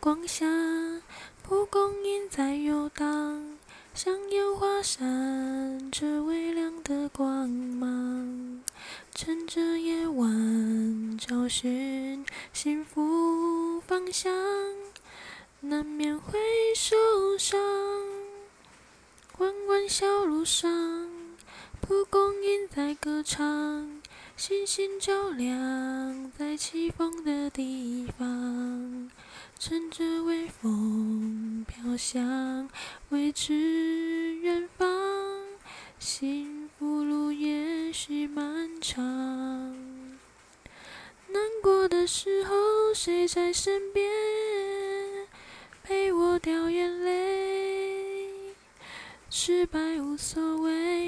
光下，蒲公英在游荡，像烟花闪着微亮的光芒。趁着夜晚找寻幸福方向，难免会受伤。弯弯小路上，蒲公英在歌唱，星星照亮在起风的。乘着微风飘向未知远方，幸福路也许漫长。难过的时候，谁在身边陪我掉眼泪？失败无所谓，